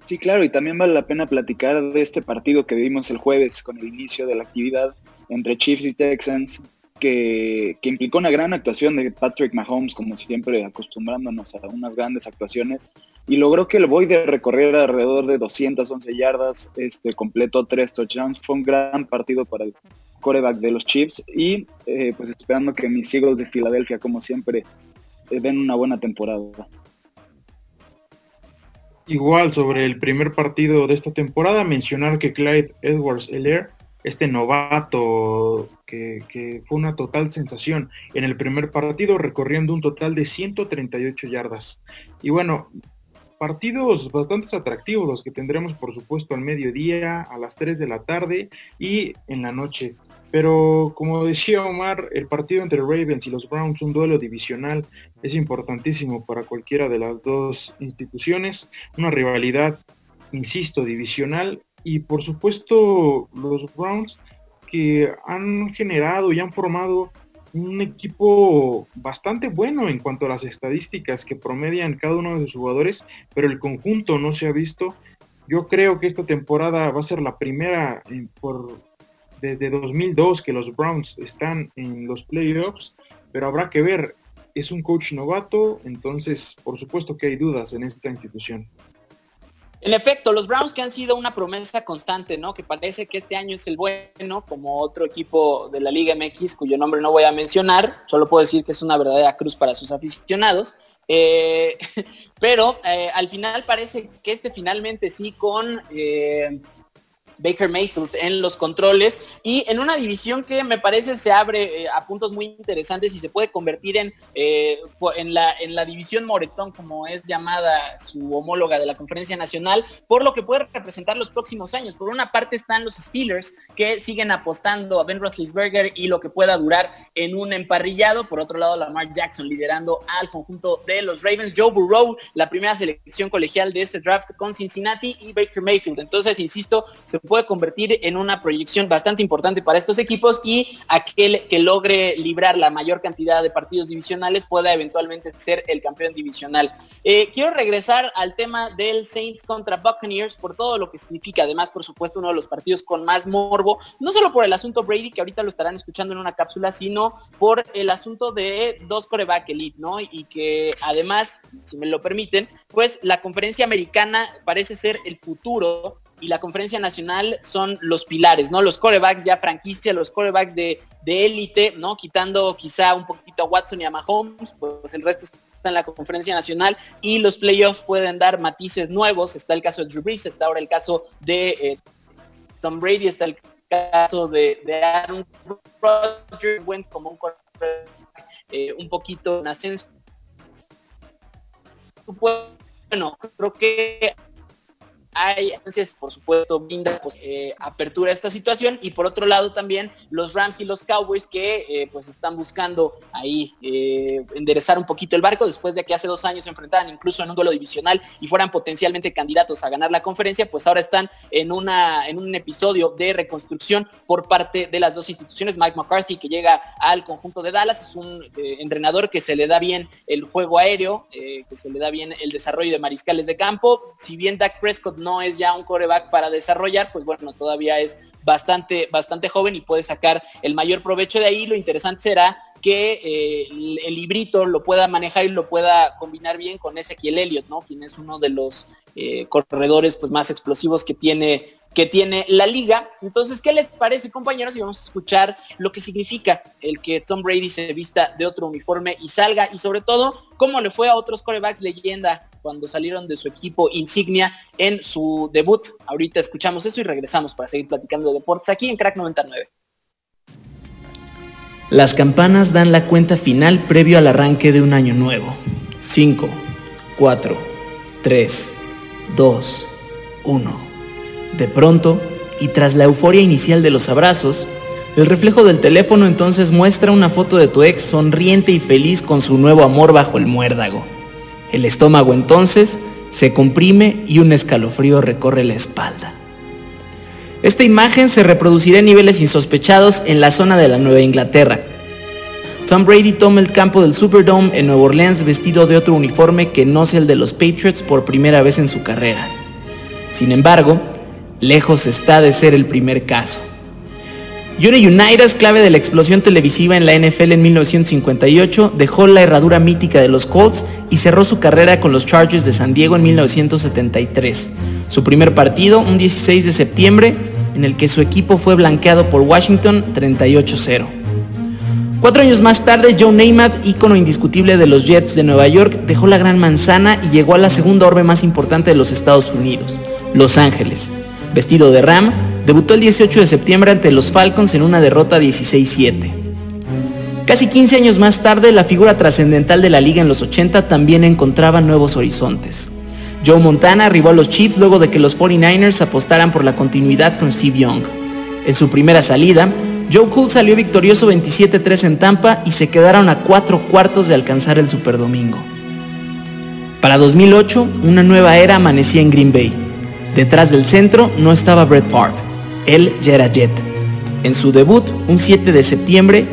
S6: Sí, claro, y también vale la pena platicar de este partido que vimos el jueves con el inicio de la actividad entre Chiefs y Texans, que, implicó una gran actuación de Patrick Mahomes, como siempre acostumbrándonos a unas grandes actuaciones, y logró que el Boyd recorriera alrededor de 211 yardas, este, completó tres touchdowns, fue un gran partido para el coreback de los Chiefs y eh, pues esperando que mis Eagles de Filadelfia como siempre eh, den una buena temporada.
S7: Igual sobre el primer partido de esta temporada, mencionar que Clyde Edwards Elair, este novato que, fue una total sensación en el primer partido, recorriendo un total de 138 yardas. Y bueno, partidos bastante atractivos los que tendremos por supuesto al mediodía, a las 3 de la tarde y en la noche. Pero como decía Omar, el partido entre Ravens y los Browns, un duelo divisional, es importantísimo para cualquiera de las dos instituciones. Una rivalidad, insisto, divisional. Y por supuesto los Browns que han generado y han formado un equipo bastante bueno en cuanto a las estadísticas que promedian cada uno de sus jugadores, pero el conjunto no se ha visto. Yo creo que esta temporada va a ser la primera por, desde 2002 que los Browns están en los playoffs, pero habrá que ver, es un coach novato, entonces por supuesto que hay dudas en esta institución.
S3: En efecto, los Browns que han sido una promesa constante, ¿no? Que parece que este año es el bueno, como otro equipo de la Liga MX, cuyo nombre no voy a mencionar, solo puedo decir que es una verdadera cruz para sus aficionados. Eh, pero eh, al final parece que este finalmente sí con eh, Baker Mayfield en los controles y en una división que me parece se abre eh, a puntos muy interesantes y se puede convertir en, eh, en, la, en la división Moretón, como es llamada su homóloga de la conferencia nacional, por lo que puede representar los próximos años. Por una parte están los Steelers que siguen apostando a Ben Roethlisberger y lo que pueda durar en un emparrillado. Por otro lado, Lamar Jackson liderando al conjunto de los Ravens. Joe Burrow, la primera selección colegial de este draft con Cincinnati y Baker Mayfield. Entonces, insisto, se puede convertir en una proyección bastante importante para estos equipos y aquel que logre librar la mayor cantidad de partidos divisionales pueda eventualmente ser el campeón divisional. Eh, quiero regresar al tema del Saints contra Buccaneers por todo lo que significa, además por supuesto uno de los partidos con más morbo, no solo por el asunto Brady, que ahorita lo estarán escuchando en una cápsula, sino por el asunto de dos coreback elite, ¿no? Y que además, si me lo permiten, pues la conferencia americana parece ser el futuro y la conferencia nacional son los pilares, ¿no? Los corebacks ya franquicia, los corebacks de élite, ¿no? Quitando quizá un poquito a Watson y a Mahomes, pues el resto está en la conferencia nacional y los playoffs pueden dar matices nuevos. Está el caso de Drew Brees, está ahora el caso de eh, Tom Brady, está el caso de, Aaron Rodgers, como un coreback eh, un poquito en ascenso. Bueno, creo que hay por supuesto, brinda pues, eh, apertura a esta situación y por otro lado también los Rams y los Cowboys que eh, pues están buscando ahí eh, enderezar un poquito el barco después de que hace dos años se enfrentaran incluso en un duelo divisional y fueran potencialmente candidatos a ganar la conferencia, pues ahora están en, una, en un episodio de reconstrucción por parte de las dos instituciones. Mike McCarthy que llega al conjunto de Dallas es un entrenador que se le da bien el juego aéreo, que se le da bien el desarrollo de mariscales de campo, si bien Dak Prescott
S14: no es ya un coreback para desarrollar, pues bueno, todavía es bastante, bastante joven y puede sacar el mayor provecho de ahí. Lo interesante será que eh, el, librito lo pueda manejar y lo pueda combinar bien con Ezequiel Elliott, ¿no? Quien es uno de los eh, corredores pues, más explosivos que tiene que tiene la liga. Entonces, ¿qué les parece, compañeros? Y vamos a escuchar lo que significa el que Tom Brady se vista de otro uniforme y salga, y sobre todo, cómo le fue a otros corebacks leyenda cuando salieron de su equipo insignia en su debut. Ahorita escuchamos eso y regresamos para seguir platicando de deportes aquí en Crack 99.
S3: Las campanas dan la cuenta final previo al arranque de un año nuevo. 5, 4, 3, 2, 1. De pronto, y tras la euforia inicial de los abrazos, el reflejo del teléfono entonces muestra una foto de tu ex sonriente y feliz con su nuevo amor bajo el muérdago. El estómago entonces se comprime y un escalofrío recorre la espalda. Esta imagen se reproducirá en niveles insospechados en la zona de la Nueva Inglaterra. Tom Brady toma el campo del Superdome en Nueva Orleans vestido de otro uniforme que no sea el de los Patriots por primera vez en su carrera. Sin embargo, lejos está de ser el primer caso. Johnny Unitas, clave de la explosión televisiva en la NFL en 1958, dejó la herradura mítica de los Colts y cerró su carrera con los Chargers de San Diego en 1973. Su primer partido, un 16 de septiembre, en el que su equipo fue blanqueado por Washington 38-0. Cuatro años más tarde, Joe Namath, ícono indiscutible de los Jets de Nueva York, dejó la Gran Manzana y llegó a la segunda orbe más importante de los Estados Unidos, Los Ángeles. Vestido de Ram, debutó el 18 de septiembre ante los Falcons en una derrota 16-7. Casi 15 años más tarde, la figura trascendental de la liga en los 80 también encontraba nuevos horizontes. Joe Montana arribó a los Chiefs luego de que los 49ers apostaran por la continuidad con Steve Young. En su primera salida, Joe Cool salió victorioso 27-3 en Tampa y se quedaron a cuatro cuartos de alcanzar el Superdomingo. Para 2008, una nueva era amanecía en Green Bay. Detrás del centro no estaba Brett Favre, él ya era Jet. En su debut, un 7 de septiembre,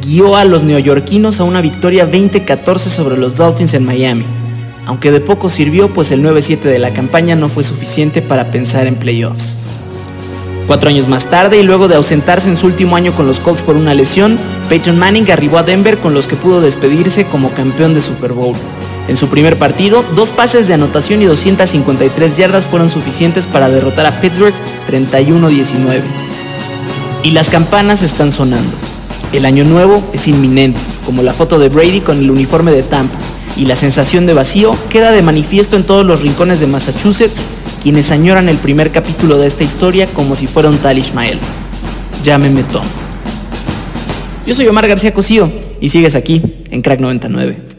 S3: guió a los neoyorquinos a una victoria 20-14 sobre los Dolphins en Miami aunque de poco sirvió pues el 9-7 de la campaña no fue suficiente para pensar en playoffs. Cuatro años más tarde y luego de ausentarse en su último año con los Colts por una lesión, Peyton Manning arribó a Denver con los que pudo despedirse como campeón de Super Bowl. En su primer partido, dos pases de anotación y 253 yardas fueron suficientes para derrotar a Pittsburgh 31-19. Y las campanas están sonando. El año nuevo es inminente, como la foto de Brady con el uniforme de Tampa, y la sensación de vacío queda de manifiesto en todos los rincones de Massachusetts, quienes añoran el primer capítulo de esta historia como si fuera un tal Ismael. Llámeme Tom. Yo soy Omar García Cosío y sigues aquí en Crack 99.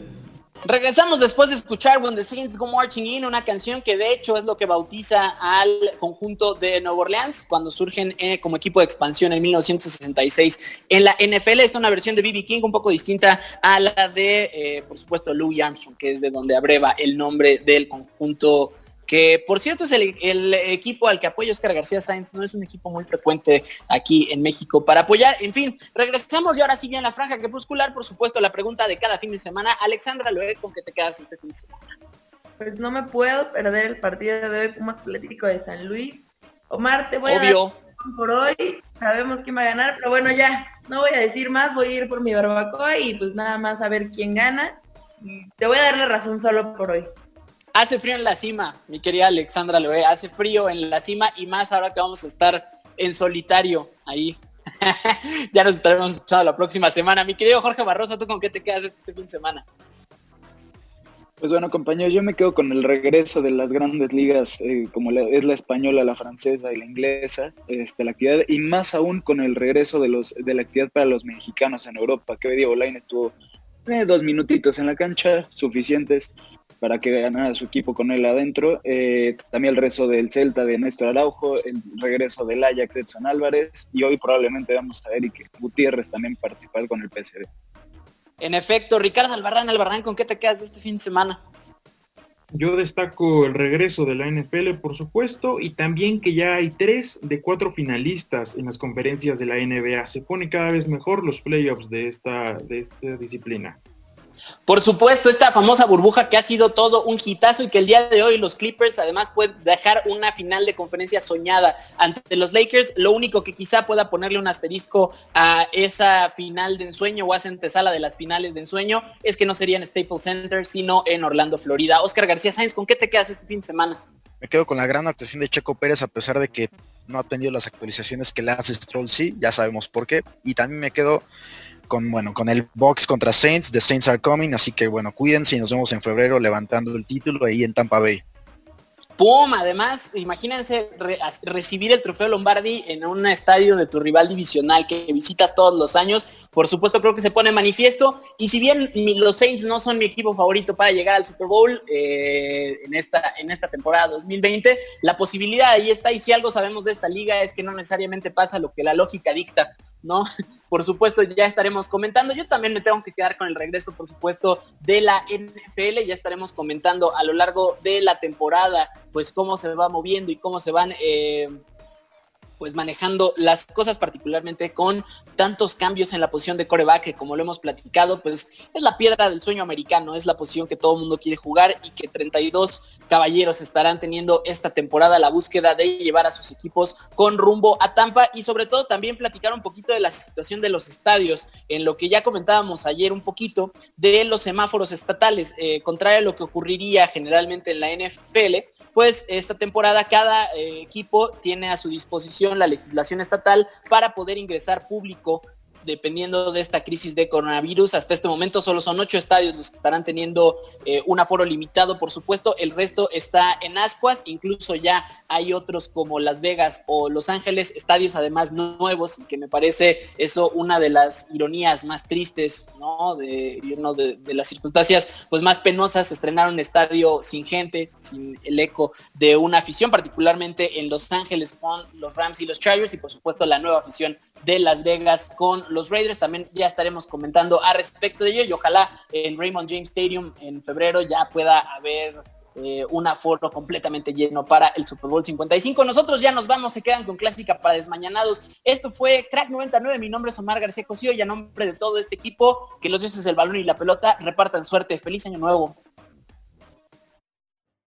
S14: Regresamos después de escuchar When the Saints Go Marching In, una canción que de hecho es lo que bautiza al conjunto de Nueva Orleans cuando surgen eh, como equipo de expansión en 1966 en la NFL. Esta es una versión de B.B. King un poco distinta a la de, eh, por supuesto, Louis Armstrong, que es de donde abreva el nombre del conjunto que por cierto es el, equipo al que apoya Oscar García Sáenz, no es un equipo muy frecuente aquí en México para apoyar. En fin, regresamos y ahora sí en la franja crepuscular, por supuesto, la pregunta de cada fin de semana. Alexandra Loé, ¿con qué te quedas este fin de semana?
S5: Pues no me puedo perder el partido de hoy Pumas Atlético de San Luis. Omar, te voy
S14: Obvio. a
S5: dar por hoy. Sabemos quién va a ganar, pero bueno, ya, no voy a decir más, voy a ir por mi barbacoa y pues nada más a ver quién gana. Te voy a dar la razón solo por hoy.
S14: Hace frío en la cima, mi querida Alexandra Loé, hace frío en la cima y más ahora que vamos a estar en solitario ahí. ya nos estaremos escuchando la próxima semana. Mi querido Jorge Barrosa, ¿tú con qué te quedas este fin de semana?
S6: Pues bueno, compañero, yo me quedo con el regreso de las grandes ligas, eh, como es la española, la francesa y la inglesa, este, la actividad, y más aún con el regreso de la actividad para los mexicanos en Europa, que hoy Diego Lain estuvo eh, dos minutitos en la cancha, suficientes para que ganara su equipo con él adentro. Eh, también el resto del Celta de Néstor Araujo, el regreso del Ajax Edson Álvarez y hoy probablemente vamos a ver y que Gutiérrez también participar con el PSD.
S14: En efecto, Ricardo Albarrán, Albarrán, ¿con qué te quedas de este fin de semana?
S7: Yo destaco el regreso de la NFL, por supuesto, y también que ya hay tres de cuatro finalistas en las conferencias de la NBA. Se pone cada vez mejor los playoffs de esta, de esta disciplina.
S3: Por supuesto, esta famosa burbuja que ha sido todo un hitazo y que el día de hoy los Clippers además pueden dejar una final de conferencia soñada ante los Lakers. Lo único que quizá pueda ponerle un asterisco a esa final de ensueño o a esa antesala de las finales de ensueño es que no sería en Staples Center, sino en Orlando, Florida. Oscar García Sáenz, ¿con qué te quedas este fin de semana?
S4: Me quedo con la gran actuación de Checo Pérez a pesar de que no ha tenido las actualizaciones que le hace Stroll, sí, ya sabemos por qué. Y también me quedo con, bueno, con el box contra Saints, The Saints are coming, así que bueno, cuídense y nos vemos en febrero levantando el título ahí en Tampa Bay.
S3: ¡Pum! Además, imagínense recibir el trofeo Lombardi en un estadio de tu rival divisional que visitas todos los años. Por supuesto, creo que se pone manifiesto. Y si bien los Saints no son mi equipo favorito para llegar al Super Bowl eh, en, esta, en esta temporada 2020, la posibilidad ahí está. Y si algo sabemos de esta liga es que no necesariamente pasa lo que la lógica dicta. ¿No? Por supuesto, ya estaremos comentando. Yo también me tengo que quedar con el regreso, por supuesto, de la NFL. Ya estaremos comentando a lo largo de la temporada, pues cómo se va moviendo y cómo se van eh, pues manejando las cosas particularmente con tantos cambios en la posición de coreback que como lo hemos platicado, pues es la piedra del sueño americano, es la posición que todo el mundo quiere jugar y que 32 caballeros estarán teniendo esta temporada la búsqueda de llevar a sus equipos con rumbo a Tampa y sobre todo también platicar un poquito de la situación de los estadios, en lo que ya comentábamos ayer un poquito de los semáforos estatales, eh, contrario a lo que ocurriría generalmente en la NFL pues esta temporada cada eh, equipo tiene a su disposición la legislación estatal para poder ingresar público dependiendo de esta crisis de coronavirus. Hasta este momento solo son ocho estadios los que estarán teniendo eh, un aforo limitado, por supuesto. El resto está en ascuas, incluso ya hay otros como Las Vegas o Los Ángeles, estadios además nuevos, que me parece eso una de las ironías más tristes, ¿no? De, de, las circunstancias pues más penosas, estrenar un estadio sin gente, sin el eco de una afición, particularmente en Los Ángeles con los Rams y los Chargers, y por supuesto la nueva afición de Las Vegas con los Raiders. También ya estaremos comentando a respecto de ello y ojalá en Raymond James Stadium en febrero ya pueda haber eh, un completamente lleno para el Super Bowl 55. Nosotros ya nos vamos, se quedan con clásica para desmañanados. Esto fue Crack 99, mi nombre es Omar García Cosío y a nombre de todo este equipo, que los dioses del balón y la pelota repartan suerte. Feliz año nuevo.